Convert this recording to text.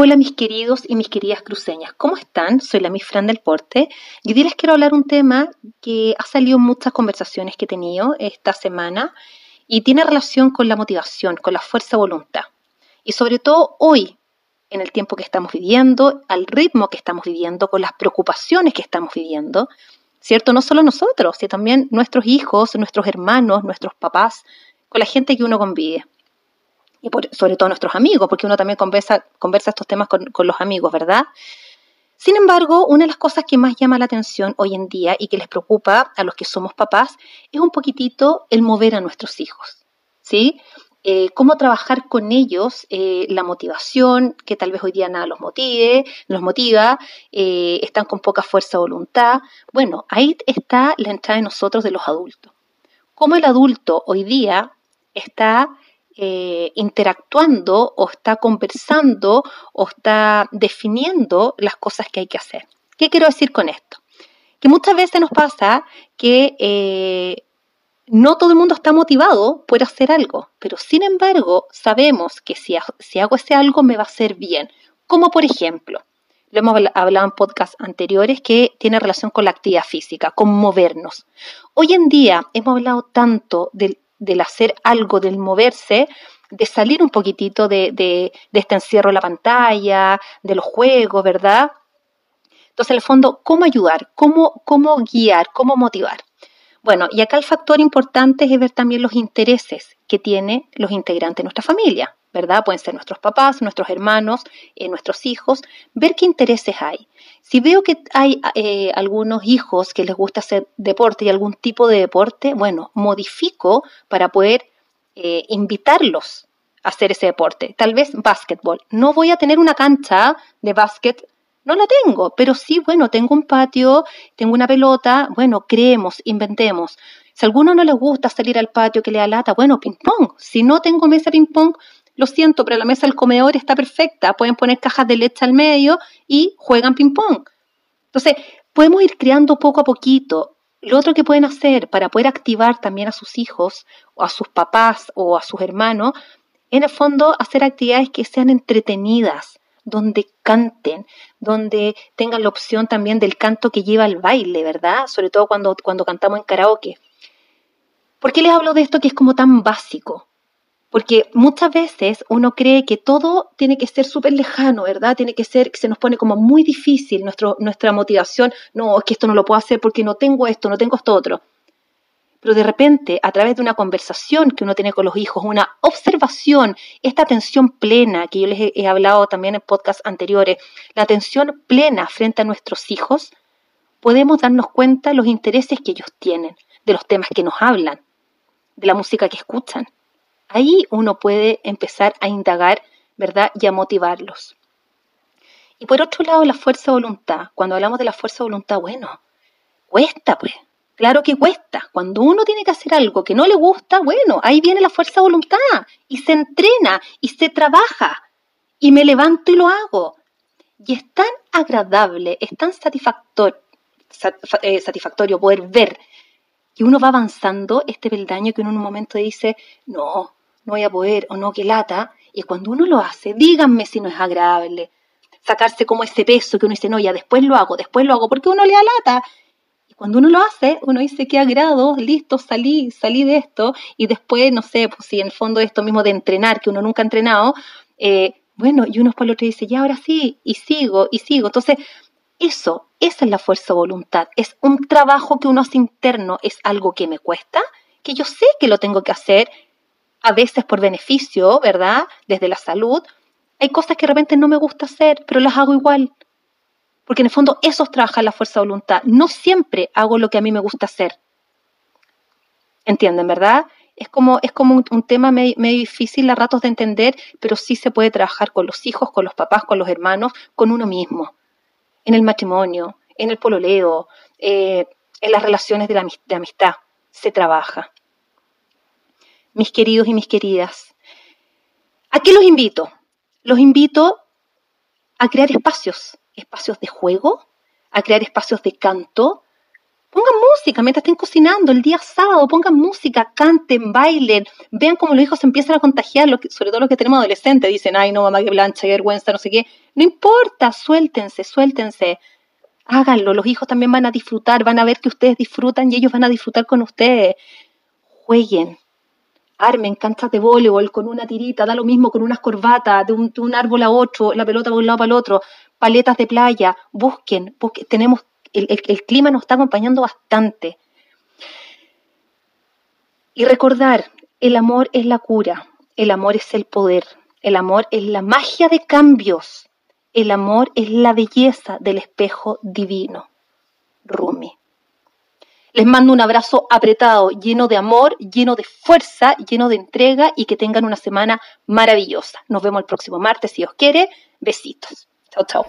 Hola mis queridos y mis queridas cruceñas, ¿cómo están? Soy la Miss Fran del Porte y hoy les quiero hablar un tema que ha salido en muchas conversaciones que he tenido esta semana y tiene relación con la motivación, con la fuerza de voluntad. Y sobre todo hoy, en el tiempo que estamos viviendo, al ritmo que estamos viviendo, con las preocupaciones que estamos viviendo, ¿cierto? No solo nosotros, sino también nuestros hijos, nuestros hermanos, nuestros papás, con la gente que uno convive y sobre todo nuestros amigos, porque uno también conversa, conversa estos temas con, con, los amigos, ¿verdad? Sin embargo, una de las cosas que más llama la atención hoy en día y que les preocupa a los que somos papás es un poquitito el mover a nuestros hijos, ¿sí? Eh, cómo trabajar con ellos eh, la motivación, que tal vez hoy día nada los motive, los motiva, eh, están con poca fuerza o voluntad. Bueno, ahí está la entrada de nosotros de los adultos. Cómo el adulto hoy día está eh, interactuando o está conversando o está definiendo las cosas que hay que hacer. ¿Qué quiero decir con esto? Que muchas veces nos pasa que eh, no todo el mundo está motivado por hacer algo, pero sin embargo sabemos que si, si hago ese algo me va a hacer bien. Como por ejemplo, lo hemos hablado en podcasts anteriores, que tiene relación con la actividad física, con movernos. Hoy en día hemos hablado tanto del del hacer algo, del moverse, de salir un poquitito de, de, este encierro en la pantalla, de los juegos, ¿verdad? Entonces, en el fondo, ¿cómo ayudar? ¿Cómo, cómo guiar? ¿Cómo motivar? Bueno, y acá el factor importante es ver también los intereses que tienen los integrantes de nuestra familia, Pueden ser nuestros papás, nuestros hermanos, eh, nuestros hijos, ver qué intereses hay. Si veo que hay eh, algunos hijos que les gusta hacer deporte y algún tipo de deporte, bueno, modifico para poder eh, invitarlos a hacer ese deporte. Tal vez básquetbol. No voy a tener una cancha de básquet, no la tengo, pero sí, bueno, tengo un patio, tengo una pelota, bueno, creemos, inventemos. Si a alguno no les gusta salir al patio que le da lata, bueno, ping pong. Si no tengo mesa ping pong, lo siento, pero la mesa del comedor está perfecta, pueden poner cajas de leche al medio y juegan ping-pong. Entonces, podemos ir creando poco a poquito. Lo otro que pueden hacer para poder activar también a sus hijos o a sus papás o a sus hermanos, en el fondo hacer actividades que sean entretenidas, donde canten, donde tengan la opción también del canto que lleva al baile, ¿verdad? Sobre todo cuando, cuando cantamos en karaoke. ¿Por qué les hablo de esto que es como tan básico? Porque muchas veces uno cree que todo tiene que ser súper lejano, ¿verdad? Tiene que ser, que se nos pone como muy difícil nuestra motivación. No, es que esto no lo puedo hacer porque no tengo esto, no tengo esto otro. Pero de repente, a través de una conversación que uno tiene con los hijos, una observación, esta atención plena, que yo les he, hablado también en podcasts anteriores, la atención plena frente a nuestros hijos, podemos darnos cuenta de los intereses que ellos tienen, de los temas que nos hablan, de la música que escuchan Ahí uno puede empezar a indagar, ¿verdad? Y a motivarlos. Y por otro lado, la fuerza de voluntad. Cuando hablamos de la fuerza de voluntad, bueno, cuesta, pues. Claro que cuesta. Cuando uno tiene que hacer algo que no le gusta, bueno, ahí viene la fuerza de voluntad y se entrena y se trabaja y me levanto y lo hago. Y es tan agradable, es tan satisfactorio, eh, satisfactorio poder ver que uno va avanzando este peldaño que en un momento dice, no, no voy a poder o no, que lata. Y cuando uno lo hace, díganme si no es agradable. Sacarse como ese peso que uno dice, no, ya después lo hago, después lo hago, porque uno le da lata. Y cuando uno lo hace, uno dice, qué agrado, listo, salí, salí de esto. Y después, no sé, pues si en el fondo esto mismo de entrenar, que uno nunca ha entrenado, eh, bueno, y uno por el otro dice, ya ahora sí, y sigo, y sigo. Entonces, eso, esa es la fuerza de voluntad. Es un trabajo que uno hace interno, es algo que me cuesta, que yo sé que lo tengo que hacer, a veces por beneficio, ¿verdad? Desde la salud, hay cosas que de repente no me gusta hacer, pero las hago igual. Porque en el fondo eso trabaja la fuerza de voluntad. No siempre hago lo que a mí me gusta hacer. ¿Entienden, verdad? Es como, es como un, tema medio, difícil a ratos de entender, pero sí se puede trabajar con los hijos, con los papás, con los hermanos, con uno mismo. En el matrimonio, en el pololeo, eh, en las relaciones de, la, de amistad, se trabaja mis queridos y mis queridas. ¿A qué los invito? Los invito a crear espacios, espacios de juego, a crear espacios de canto, Pongan música mientras estén cocinando el día sábado, pongan música, canten, bailen, vean cómo los hijos empiezan a contagiar, sobre todo los que tenemos adolescentes, dicen, ay no, mamá, qué plancha, qué vergüenza, no sé qué. No importa, suéltense, suéltense. Háganlo, los hijos también van a disfrutar, van a ver que ustedes disfrutan y ellos van a disfrutar con ustedes. Jueguen, armen canchas de voleibol con una tirita, da lo mismo con unas corbatas, de un, árbol a otro, la pelota de un lado para el otro, paletas de playa, busquen, busquen tenemos el, clima nos está acompañando bastante. Y recordar, el amor es la cura, el amor es el poder, el amor es la magia de cambios, el amor es la belleza del espejo divino. Rumi. Les mando un abrazo apretado, lleno de amor, lleno de fuerza, lleno de entrega y que tengan una semana maravillosa. Nos vemos el próximo martes si Dios quiere. Besitos. Chao, chao.